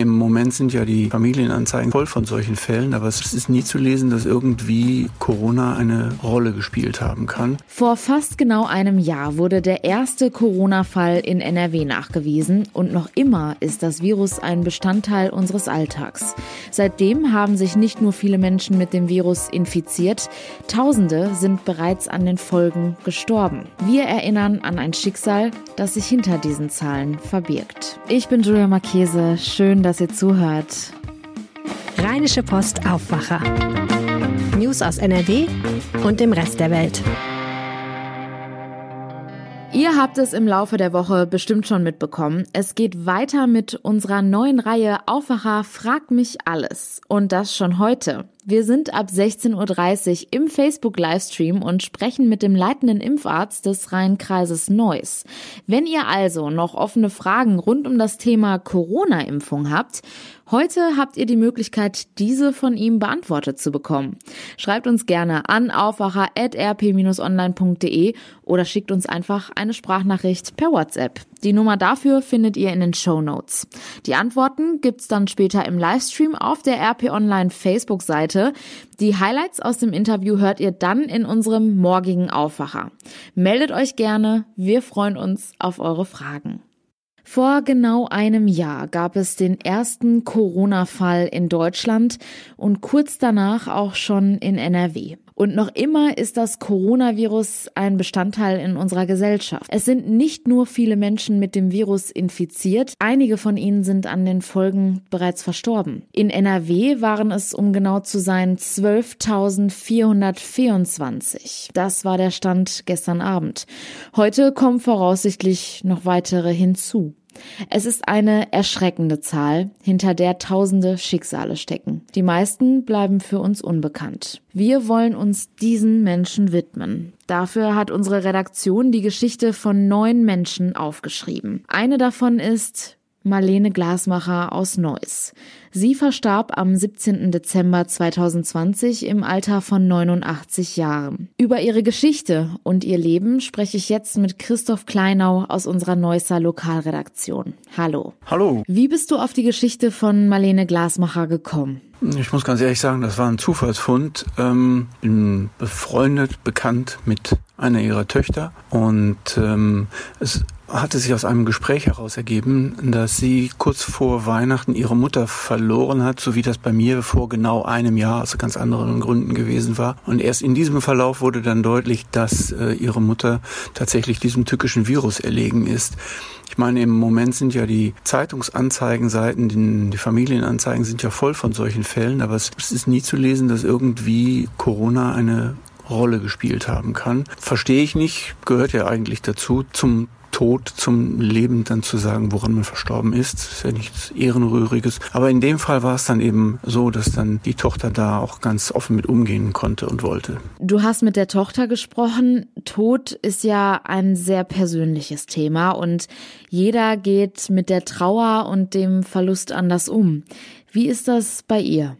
Im Moment sind ja die Familienanzeigen voll von solchen Fällen, aber es ist nie zu lesen, dass irgendwie Corona eine Rolle gespielt haben kann. Vor fast genau einem Jahr wurde der erste Corona-Fall in NRW nachgewiesen und noch immer ist das Virus ein Bestandteil unseres Alltags. Seitdem haben sich nicht nur viele Menschen mit dem Virus infiziert, Tausende sind bereits an den Folgen gestorben. Wir erinnern an ein Schicksal, das sich hinter diesen Zahlen verbirgt. Ich bin Julia Marchese. Schön, dass ihr zuhört. Rheinische Post Aufwacher. News aus NRW und dem Rest der Welt. Ihr habt es im Laufe der Woche bestimmt schon mitbekommen. Es geht weiter mit unserer neuen Reihe Aufwacher Frag mich alles. Und das schon heute. Wir sind ab 16.30 Uhr im Facebook-Livestream und sprechen mit dem leitenden Impfarzt des Rheinkreises Neuss. Wenn ihr also noch offene Fragen rund um das Thema Corona-Impfung habt, heute habt ihr die Möglichkeit, diese von ihm beantwortet zu bekommen. Schreibt uns gerne an aufwacher.rp-online.de oder schickt uns einfach eine Sprachnachricht per WhatsApp. Die Nummer dafür findet ihr in den Show Notes. Die Antworten gibt's dann später im Livestream auf der RP Online Facebook-Seite. Die Highlights aus dem Interview hört ihr dann in unserem morgigen Aufwacher. Meldet euch gerne, wir freuen uns auf eure Fragen. Vor genau einem Jahr gab es den ersten Corona-Fall in Deutschland und kurz danach auch schon in NRW. Und noch immer ist das Coronavirus ein Bestandteil in unserer Gesellschaft. Es sind nicht nur viele Menschen mit dem Virus infiziert, einige von ihnen sind an den Folgen bereits verstorben. In NRW waren es, um genau zu sein, 12.424. Das war der Stand gestern Abend. Heute kommen voraussichtlich noch weitere hinzu. Es ist eine erschreckende Zahl, hinter der tausende Schicksale stecken. Die meisten bleiben für uns unbekannt. Wir wollen uns diesen Menschen widmen. Dafür hat unsere Redaktion die Geschichte von neun Menschen aufgeschrieben. Eine davon ist Marlene Glasmacher aus Neuss. Sie verstarb am 17. Dezember 2020 im Alter von 89 Jahren. Über ihre Geschichte und ihr Leben spreche ich jetzt mit Christoph Kleinau aus unserer Neusser Lokalredaktion. Hallo. Hallo. Wie bist du auf die Geschichte von Marlene Glasmacher gekommen? Ich muss ganz ehrlich sagen, das war ein Zufallsfund. Ähm, bin befreundet, bekannt mit einer ihrer Töchter und ähm, es hatte sich aus einem Gespräch heraus ergeben, dass sie kurz vor Weihnachten ihre Mutter verloren hat, so wie das bei mir vor genau einem Jahr aus ganz anderen Gründen gewesen war. Und erst in diesem Verlauf wurde dann deutlich, dass äh, ihre Mutter tatsächlich diesem tückischen Virus erlegen ist. Ich meine, im Moment sind ja die Zeitungsanzeigenseiten, die, die Familienanzeigen sind ja voll von solchen Fällen, aber es ist nie zu lesen, dass irgendwie Corona eine Rolle gespielt haben kann. Verstehe ich nicht, gehört ja eigentlich dazu zum Tod zum Leben dann zu sagen, woran man verstorben ist. Das ist ja nichts Ehrenrühriges. Aber in dem Fall war es dann eben so, dass dann die Tochter da auch ganz offen mit umgehen konnte und wollte. Du hast mit der Tochter gesprochen. Tod ist ja ein sehr persönliches Thema und jeder geht mit der Trauer und dem Verlust anders um. Wie ist das bei ihr?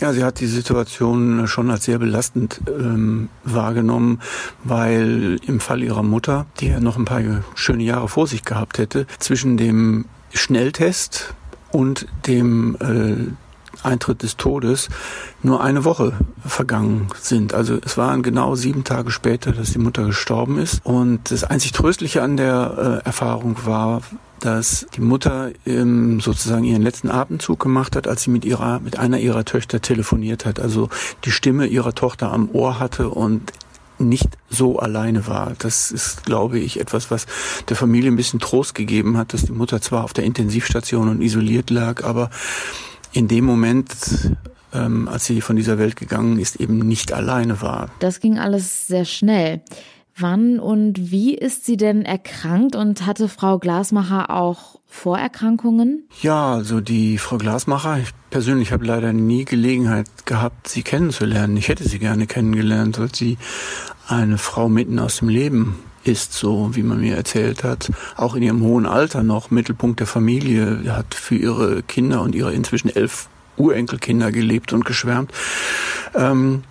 Ja, sie hat die Situation schon als sehr belastend ähm, wahrgenommen, weil im Fall ihrer Mutter, die ja noch ein paar schöne Jahre vor sich gehabt hätte, zwischen dem Schnelltest und dem äh, Eintritt des Todes nur eine Woche vergangen sind. Also es waren genau sieben Tage später, dass die Mutter gestorben ist. Und das einzig Tröstliche an der äh, Erfahrung war, dass die Mutter ähm, sozusagen ihren letzten Atemzug gemacht hat, als sie mit ihrer, mit einer ihrer Töchter telefoniert hat. Also die Stimme ihrer Tochter am Ohr hatte und nicht so alleine war. Das ist, glaube ich, etwas, was der Familie ein bisschen Trost gegeben hat, dass die Mutter zwar auf der Intensivstation und isoliert lag, aber in dem Moment ähm, als sie von dieser Welt gegangen ist, eben nicht alleine war. Das ging alles sehr schnell. Wann und wie ist sie denn erkrankt und hatte Frau Glasmacher auch Vorerkrankungen? Ja, also die Frau Glasmacher, ich persönlich habe leider nie Gelegenheit gehabt, sie kennenzulernen. Ich hätte sie gerne kennengelernt, weil sie eine Frau mitten aus dem Leben ist, so wie man mir erzählt hat. Auch in ihrem hohen Alter noch Mittelpunkt der Familie, hat für ihre Kinder und ihre inzwischen elf Urenkelkinder gelebt und geschwärmt. Ähm,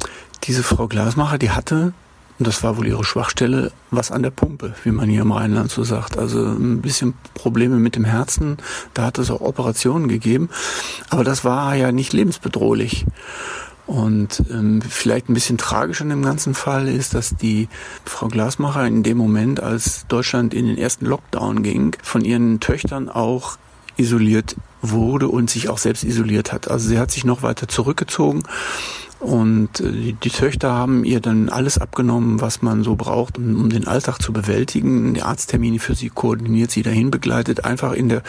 diese Frau Glasmacher, die hatte Und das war wohl ihre Schwachstelle, was an der Pumpe, wie man hier im Rheinland so sagt. Also ein bisschen Probleme mit dem Herzen. Da hat es auch Operationen gegeben. Aber das war ja nicht lebensbedrohlich. Und ähm, vielleicht ein bisschen tragisch an dem ganzen Fall ist, dass die Frau Glasmacher in dem Moment, als Deutschland in den ersten Lockdown ging, von ihren Töchtern auch isoliert wurde und sich auch selbst isoliert hat. Also sie hat sich noch weiter zurückgezogen und äh, die, die, Töchter haben ihr dann alles abgenommen, was man so braucht, um, um, den Alltag zu bewältigen. Die Arzttermine für sie koordiniert, sie dahin begleitet, einfach in der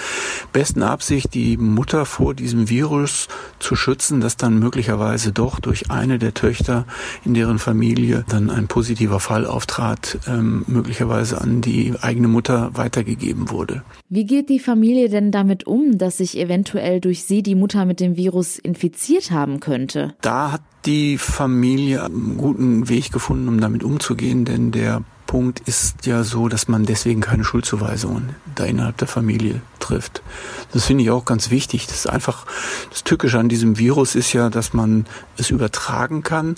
besten Absicht, die Mutter vor diesem Virus zu schützen, dass dann möglicherweise doch durch eine der Töchter in deren Familie dann ein positiver Fall auftrat, ähm, möglicherweise an die eigene Mutter weitergegeben wurde. Wie geht die Familie denn damit um, dass sich eventuell durch sie die Mutter mit dem Virus infiziert haben könnte? Da hat die Familie einen guten Weg gefunden, um damit umzugehen, denn der Punkt ist ja so, dass man deswegen keine Schuldzuweisungen da innerhalb der Familie trifft. Das finde ich auch ganz wichtig. Das ist einfach, das Tückische an diesem Virus ist ja, dass man es übertragen kann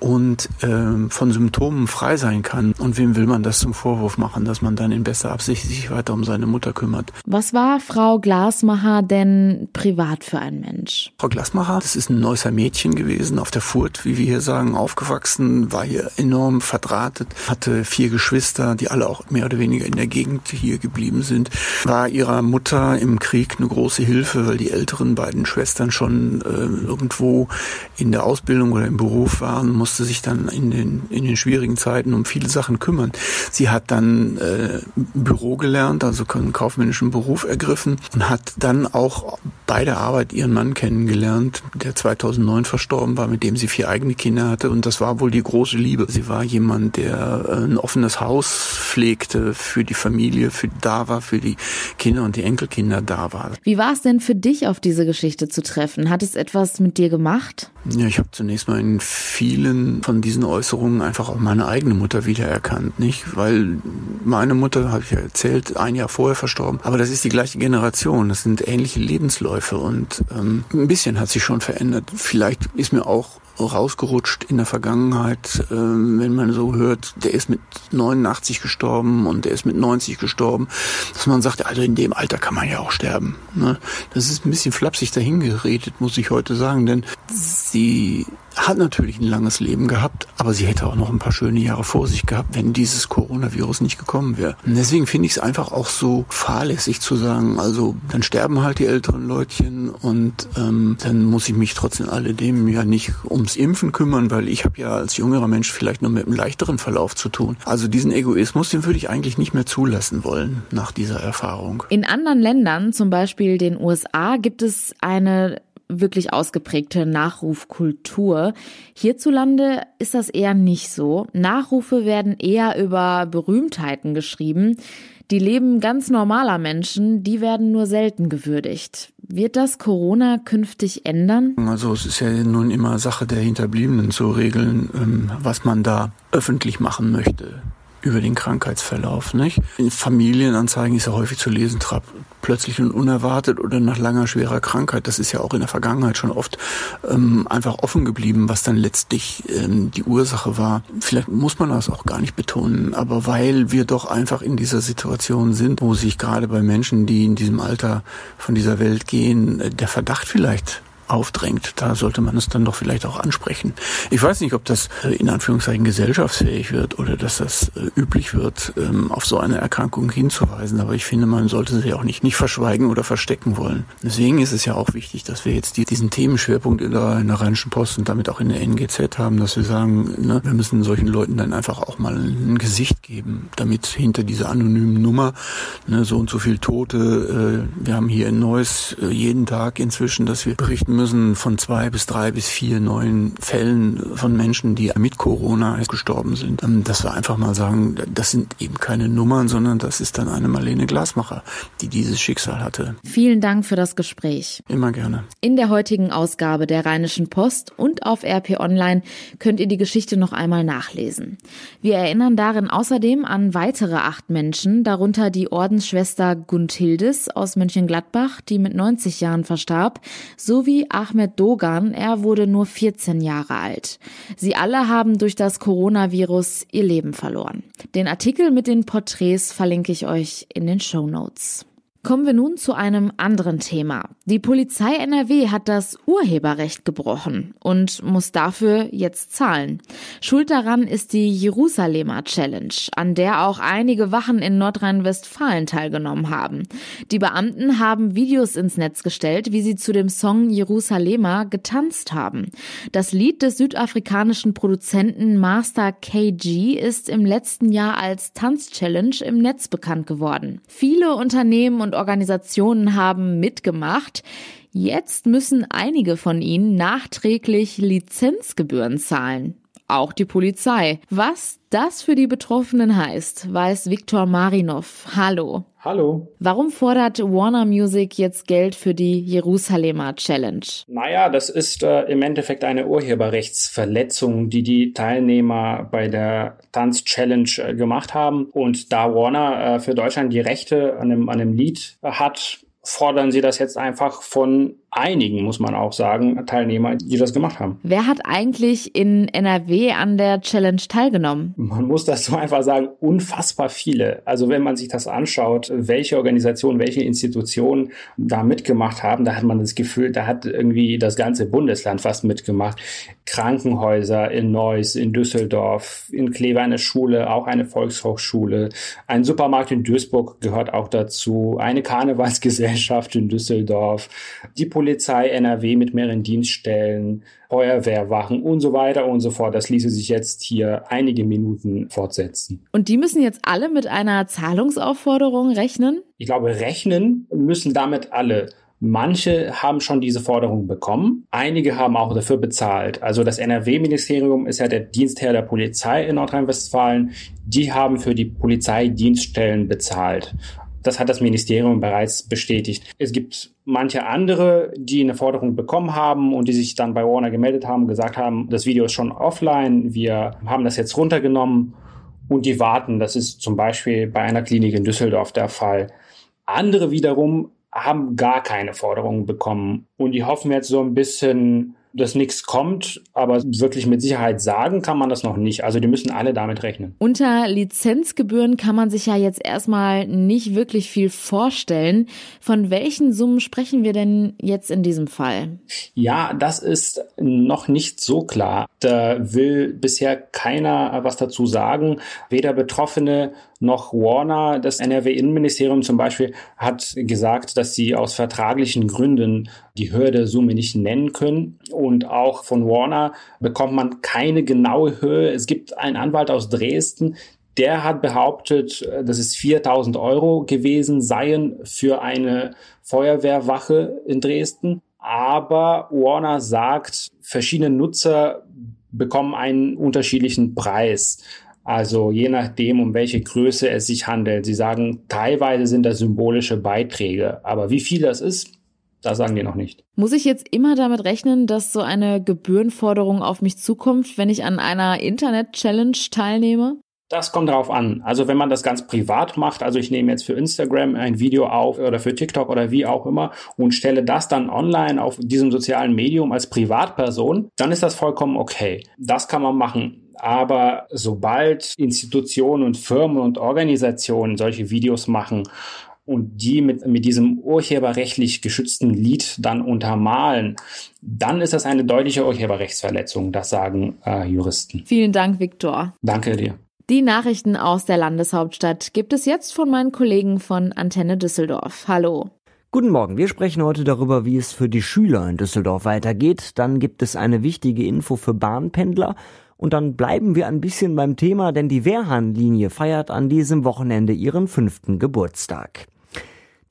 und ähm, von Symptomen frei sein kann. Und wem will man das zum Vorwurf machen, dass man dann in bester Absicht sich weiter um seine Mutter kümmert? Was war Frau Glasmacher denn privat für ein Mensch? Frau Glasmacher, das ist ein Neusser Mädchen gewesen, auf der Furt, wie wir hier sagen, aufgewachsen, war hier enorm verdrahtet, hatte vier Geschwister, die alle auch mehr oder weniger in der Gegend hier geblieben sind, war ihrer Mutter im Krieg eine große Hilfe, weil die älteren beiden Schwestern schon äh, irgendwo in der Ausbildung oder im Beruf waren, musste sich dann in den, in den schwierigen Zeiten um viele Sachen kümmern. Sie hat dann äh, Büro gelernt, also einen kaufmännischen Beruf ergriffen und hat dann auch bei der Arbeit ihren Mann kennengelernt, der 2009 verstorben war, mit dem sie vier eigene Kinder hatte und das war wohl die große Liebe. Sie war jemand, der äh, ein offenes Haus pflegte für die Familie, für da war, für die Kinder und die Enkelkinder da war. Wie war es denn für dich, auf diese Geschichte zu treffen? Hat es etwas mit dir gemacht? Ja, ich habe zunächst mal in vielen von diesen Äußerungen einfach auch meine eigene Mutter wiedererkannt, nicht? Weil meine Mutter, habe ich ja erzählt, ein Jahr vorher verstorben, aber das ist die gleiche Generation, das sind ähnliche Lebensläufe und ähm, ein bisschen hat sich schon verändert. Vielleicht ist mir auch rausgerutscht in der Vergangenheit, äh, wenn man so hört, der ist mit 89 gestorben und der ist mit 90 gestorben, dass man sagt, also in dem Alter kann man ja auch sterben. Ne? Das ist ein bisschen flapsig dahingeredet, muss ich heute sagen, denn sie hat natürlich ein langes Leben gehabt, aber sie hätte auch noch ein paar schöne Jahre vor sich gehabt, wenn dieses Coronavirus nicht gekommen wäre. Und deswegen finde ich es einfach auch so fahrlässig zu sagen, also dann sterben halt die älteren Leutchen und ähm, dann muss ich mich trotzdem alledem ja nicht ums Impfen kümmern, weil ich habe ja als jüngerer Mensch vielleicht nur mit einem leichteren Verlauf zu tun. Also diesen Egoismus, den würde ich eigentlich nicht mehr zulassen wollen nach dieser Erfahrung. In anderen Ländern, zum Beispiel den USA, gibt es eine wirklich ausgeprägte Nachrufkultur. Hierzulande ist das eher nicht so. Nachrufe werden eher über Berühmtheiten geschrieben. Die Leben ganz normaler Menschen, die werden nur selten gewürdigt. Wird das Corona künftig ändern? Also es ist ja nun immer Sache der Hinterbliebenen zu regeln, ähm, was man da öffentlich machen möchte über den Krankheitsverlauf. Nicht? In Familienanzeigen ist ja häufig zu lesen, trab plötzlich und unerwartet oder nach langer schwerer Krankheit. Das ist ja auch in der Vergangenheit schon oft ähm, einfach offen geblieben, was dann letztlich ähm, die Ursache war. Vielleicht muss man das auch gar nicht betonen, aber weil wir doch einfach in dieser Situation sind, wo sich gerade bei Menschen, die in diesem Alter von dieser Welt gehen, äh, der Verdacht vielleicht aufdrängt. Da sollte man es dann doch vielleicht auch ansprechen. Ich weiß nicht, ob das äh, in Anführungszeichen gesellschaftsfähig wird oder dass das äh, üblich wird, ähm, auf so eine Erkrankung hinzuweisen. Aber ich finde, man sollte sie auch nicht, nicht verschweigen oder verstecken wollen. Deswegen ist es ja auch wichtig, dass wir jetzt diesen Themenschwerpunkt in der, in der Rheinischen Post und damit auch in der NGZ haben, dass wir sagen, ne, wir müssen solchen Leuten dann einfach auch mal ein Gesicht geben, damit hinter dieser anonymen Nummer ne, so und so viel Tote, äh, wir haben hier in Neuss jeden Tag inzwischen, dass wir berichten müssen von zwei bis drei bis vier neuen Fällen von Menschen, die mit Corona gestorben sind. Ähm, dass wir einfach mal sagen, das sind eben keine Nummern, sondern das ist dann eine Marlene Glasmacher, die dieses Schicksal hatte. Vielen Dank für das Gespräch. Immer gerne. In der heutigen Ausgabe der Rheinischen Post und auf RP Online könnt ihr die Geschichte noch einmal nachlesen. Wir erinnern darin außerdem an weitere acht Menschen, darunter die Ordensschwester Gunthildes aus Mönchengladbach, die mit 90 Jahren verstarb, Ahmed Dogan, er wurde nur 14 Jahre alt. Sie alle haben durch das Coronavirus ihr Leben verloren. Den Artikel mit den Porträts verlinke ich euch in den Show Notes. Kommen wir nun zu einem anderen Thema. Die Polizei NRW hat das Urheberrecht gebrochen und muss dafür jetzt zahlen. Schuld daran ist die Jerusalemer Challenge, an der auch einige Wachen in Nordrhein-Westfalen teilgenommen haben. Die Beamten haben Videos ins Netz gestellt, wie sie zu dem Song Jerusalemer getanzt haben. Das Lied des südafrikanischen Produzenten Master KG ist im letzten Jahr als Tanz-Challenge im Netz bekannt geworden. Viele Unternehmen und Organisationen haben mitgemacht. Jetzt müssen einige von ihnen nachträglich Lizenzgebühren zahlen. Auch die Polizei. Was das für die Betroffenen heißt, weiß Viktor Marinov. Hallo. Hallo. Warum fordert Warner Music jetzt Geld für die Jerusalemer Challenge? Naja, das ist äh, im Endeffekt eine Urheberrechtsverletzung, die die Teilnehmer bei der Tanz-Challenge äh, gemacht haben. Und da Warner äh, für Deutschland die Rechte an einem, an einem Lied hat, fordern sie das jetzt einfach von einigen, muss man auch sagen, Teilnehmer, die das gemacht haben. Wer hat eigentlich in NRW an der Challenge teilgenommen? Man muss das so einfach sagen, unfassbar viele. Also wenn man sich das anschaut, welche Organisationen, welche Institutionen da mitgemacht haben, da hat man das Gefühl, da hat irgendwie das ganze Bundesland fast mitgemacht. Krankenhäuser in Neuss, in Düsseldorf, in Kleve eine Schule, auch eine Volkshochschule, ein Supermarkt in Duisburg gehört auch dazu, eine Karnevalsgesellschaft in Düsseldorf, die Polizei Polizei NRW mit mehreren Dienststellen, Feuerwehrwachen und so weiter und so fort. Das ließe sich jetzt hier einige Minuten fortsetzen. Und die müssen jetzt alle mit einer Zahlungsaufforderung rechnen? Ich glaube, rechnen müssen damit alle. Manche haben schon diese Forderung bekommen. Einige haben auch dafür bezahlt. Also das NRW-Ministerium ist ja der Dienstherr der Polizei in Nordrhein-Westfalen. Die haben für die Polizeidienststellen bezahlt. Das hat das Ministerium bereits bestätigt. Es gibt manche andere, die eine Forderung bekommen haben und die sich dann bei Warner gemeldet haben, gesagt haben, das Video ist schon offline, wir haben das jetzt runtergenommen und die warten. Das ist zum Beispiel bei einer Klinik in Düsseldorf der Fall. Andere wiederum haben gar keine Forderungen bekommen und die hoffen jetzt so ein bisschen, dass nichts kommt, aber wirklich mit Sicherheit sagen kann man das noch nicht. Also die müssen alle damit rechnen. Unter Lizenzgebühren kann man sich ja jetzt erstmal nicht wirklich viel vorstellen. Von welchen Summen sprechen wir denn jetzt in diesem Fall? Ja, das ist noch nicht so klar. Da will bisher keiner was dazu sagen. Weder Betroffene noch Warner. Das NRW-Innenministerium zum Beispiel hat gesagt, dass sie aus vertraglichen Gründen die Hürde Summe nicht nennen können. Und auch von Warner bekommt man keine genaue Höhe. Es gibt einen Anwalt aus Dresden, der hat behauptet, dass es 4000 Euro gewesen seien für eine Feuerwehrwache in Dresden. Aber Warner sagt, verschiedene Nutzer bekommen einen unterschiedlichen Preis. Also je nachdem, um welche Größe es sich handelt. Sie sagen, teilweise sind das symbolische Beiträge, aber wie viel das ist, das sagen die noch nicht. Muss ich jetzt immer damit rechnen, dass so eine Gebührenforderung auf mich zukommt, wenn ich an einer Internet-Challenge teilnehme? Das kommt darauf an. Also wenn man das ganz privat macht, also ich nehme jetzt für Instagram ein Video auf oder für TikTok oder wie auch immer und stelle das dann online auf diesem sozialen Medium als Privatperson, dann ist das vollkommen okay. Das kann man machen. Aber sobald Institutionen und Firmen und Organisationen solche Videos machen und die mit, mit diesem urheberrechtlich geschützten Lied dann untermalen, dann ist das eine deutliche Urheberrechtsverletzung, das sagen äh, Juristen. Vielen Dank, Viktor. Danke dir. Die Nachrichten aus der Landeshauptstadt gibt es jetzt von meinen Kollegen von Antenne Düsseldorf. Hallo. Guten Morgen, wir sprechen heute darüber, wie es für die Schüler in Düsseldorf weitergeht. Dann gibt es eine wichtige Info für Bahnpendler und dann bleiben wir ein bisschen beim Thema, denn die Wehrhahnlinie feiert an diesem Wochenende ihren fünften Geburtstag.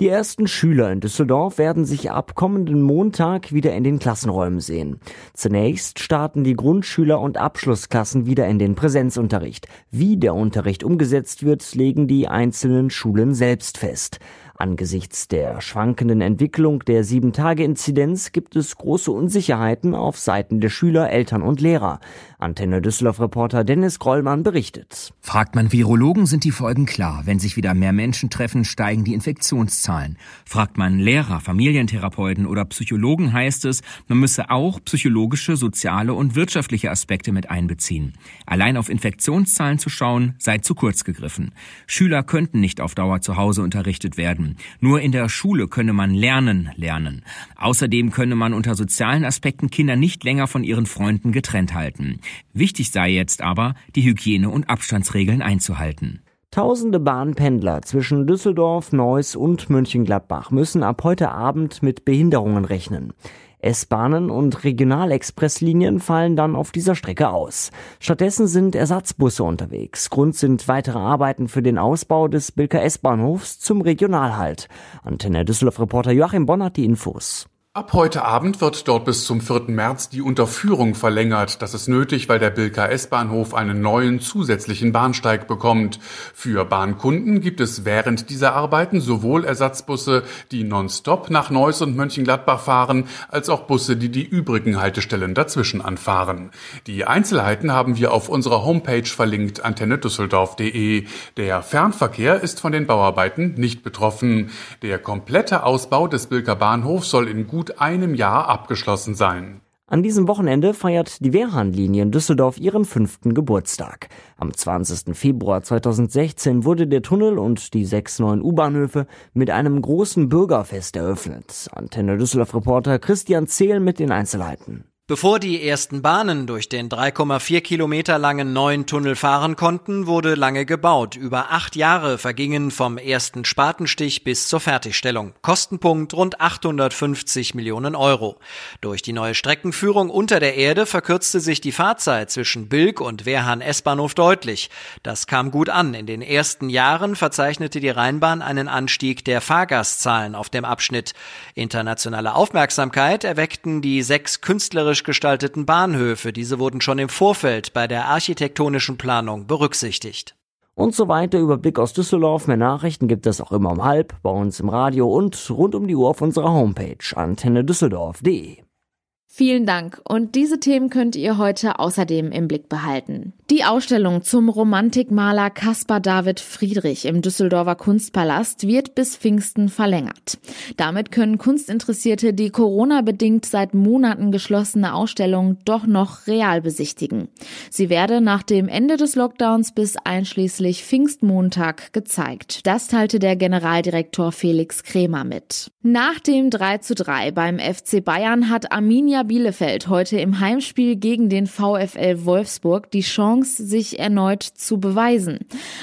Die ersten Schüler in Düsseldorf werden sich ab kommenden Montag wieder in den Klassenräumen sehen. Zunächst starten die Grundschüler und Abschlussklassen wieder in den Präsenzunterricht. Wie der Unterricht umgesetzt wird, legen die einzelnen Schulen selbst fest. Angesichts der schwankenden Entwicklung der 7-Tage-Inzidenz gibt es große Unsicherheiten auf Seiten der Schüler, Eltern und Lehrer. Antenne Düsseldorf-Reporter Dennis Grollmann berichtet. Fragt man Virologen, sind die Folgen klar. Wenn sich wieder mehr Menschen treffen, steigen die Infektionszahlen. Fragt man Lehrer, Familientherapeuten oder Psychologen, heißt es, man müsse auch psychologische, soziale und wirtschaftliche Aspekte mit einbeziehen. Allein auf Infektionszahlen zu schauen, sei zu kurz gegriffen. Schüler könnten nicht auf Dauer zu Hause unterrichtet werden. Nur in der Schule könne man lernen, lernen. Außerdem könne man unter sozialen Aspekten Kinder nicht länger von ihren Freunden getrennt halten. Wichtig sei jetzt aber, die Hygiene- und Abstandsregeln einzuhalten. Tausende Bahnpendler zwischen Düsseldorf, Neuss und Mönchengladbach müssen ab heute Abend mit Behinderungen rechnen. S-Bahnen und Regionalexpresslinien fallen dann auf dieser Strecke aus. Stattdessen sind Ersatzbusse unterwegs. Grund sind weitere Arbeiten für den Ausbau des Bilker S-Bahnhofs zum Regionalhalt. Antenne Düsseldorf-Reporter Joachim Bonn hat die Infos. Ab heute Abend wird dort bis zum 4. März die Unterführung verlängert. Das ist nötig, weil der Bilker S-Bahnhof einen neuen zusätzlichen Bahnsteig bekommt. Für Bahnkunden gibt es während dieser Arbeiten sowohl Ersatzbusse, die nonstop nach Neuss und Mönchengladbach fahren, als auch Busse, die die übrigen Haltestellen dazwischen anfahren. Die Einzelheiten haben wir auf unserer Homepage verlinkt, antennedüsseldorf.de. Der Fernverkehr ist von den Bauarbeiten nicht betroffen. Der komplette Ausbau des Bilker Bahnhofs soll in gut gut einem Jahr abgeschlossen sein. An diesem Wochenende feiert die Wehrhahnlinie in Düsseldorf ihren fünften Geburtstag. Am 20. Februar 2016 wurde der Tunnel und die sechs neuen U-Bahnhöfe mit einem großen Bürgerfest eröffnet. Antenne Düsseldorf-Reporter Christian Zehl mit den Einzelheiten. Bevor die ersten Bahnen durch den 3,4 Kilometer langen neuen Tunnel fahren konnten, wurde lange gebaut. Über acht Jahre vergingen vom ersten Spatenstich bis zur Fertigstellung. Kostenpunkt rund 850 Millionen Euro. Durch die neue Streckenführung unter der Erde verkürzte sich die Fahrzeit zwischen Bilk und Wehrhahn S-Bahnhof deutlich. Das kam gut an. In den ersten Jahren verzeichnete die Rheinbahn einen Anstieg der Fahrgastzahlen auf dem Abschnitt. Internationale Aufmerksamkeit erweckten die sechs künstlerisch künstlerisch gestalteten Bahnhöfe. Diese wurden schon im Vorfeld bei der architektonischen Planung berücksichtigt. Und so weiter über Blick aus Düsseldorf. Mehr Nachrichten gibt es auch immer um halb bei uns im Radio und rund um die Uhr auf unserer Homepage antennedüsseldorf.de. Vielen Dank. Und diese Themen könnt ihr heute außerdem im Blick behalten. Die Ausstellung zum Romantikmaler Caspar David Friedrich im Düsseldorfer Kunstpalast wird bis Pfingsten verlängert. Damit können Kunstinteressierte die Corona-bedingt seit Monaten geschlossene Ausstellung doch noch real besichtigen. Sie werde nach dem Ende des Lockdowns bis einschließlich Pfingstmontag gezeigt. Das teilte der Generaldirektor Felix Kremer mit. Nach dem 3 zu 3 beim FC Bayern hat Arminia Bielefeld heute im Heimspiel gegen den VfL Wolfsburg die Chance, sich erneut zu beweisen.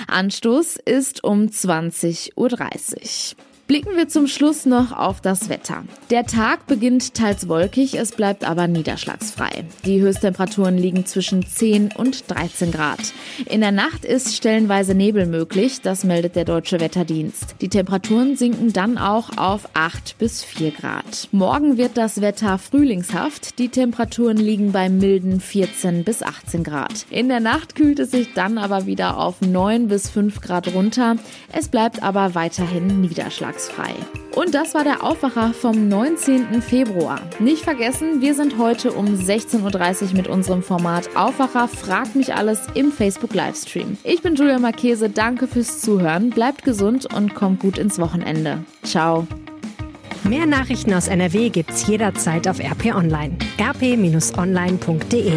Anstoß ist um 20.30 Uhr. Blicken wir zum Schluss noch auf das Wetter. Der Tag beginnt teils wolkig, es bleibt aber niederschlagsfrei. Die Höchsttemperaturen liegen zwischen 10 und 13 Grad. In der Nacht ist stellenweise Nebel möglich, das meldet der Deutsche Wetterdienst. Die Temperaturen sinken dann auch auf 8 bis 4 Grad. Morgen wird das Wetter frühlingshaft, die Temperaturen liegen bei milden 14 bis 18 Grad. In der Nacht kühlt es sich dann aber wieder auf 9 bis 5 Grad runter. Es bleibt aber weiterhin niederschlagsfrei frei. Und das war der Aufwacher vom 19. Februar. Nicht vergessen, wir sind heute um 16.30 Uhr mit unserem Format Aufwacher Frag mich alles im Facebook Livestream. Ich bin Julia Marchese, danke fürs Zuhören, bleibt gesund und kommt gut ins Wochenende. Ciao. Mehr Nachrichten aus NRW gibt's jederzeit auf RP Online. rp-online.de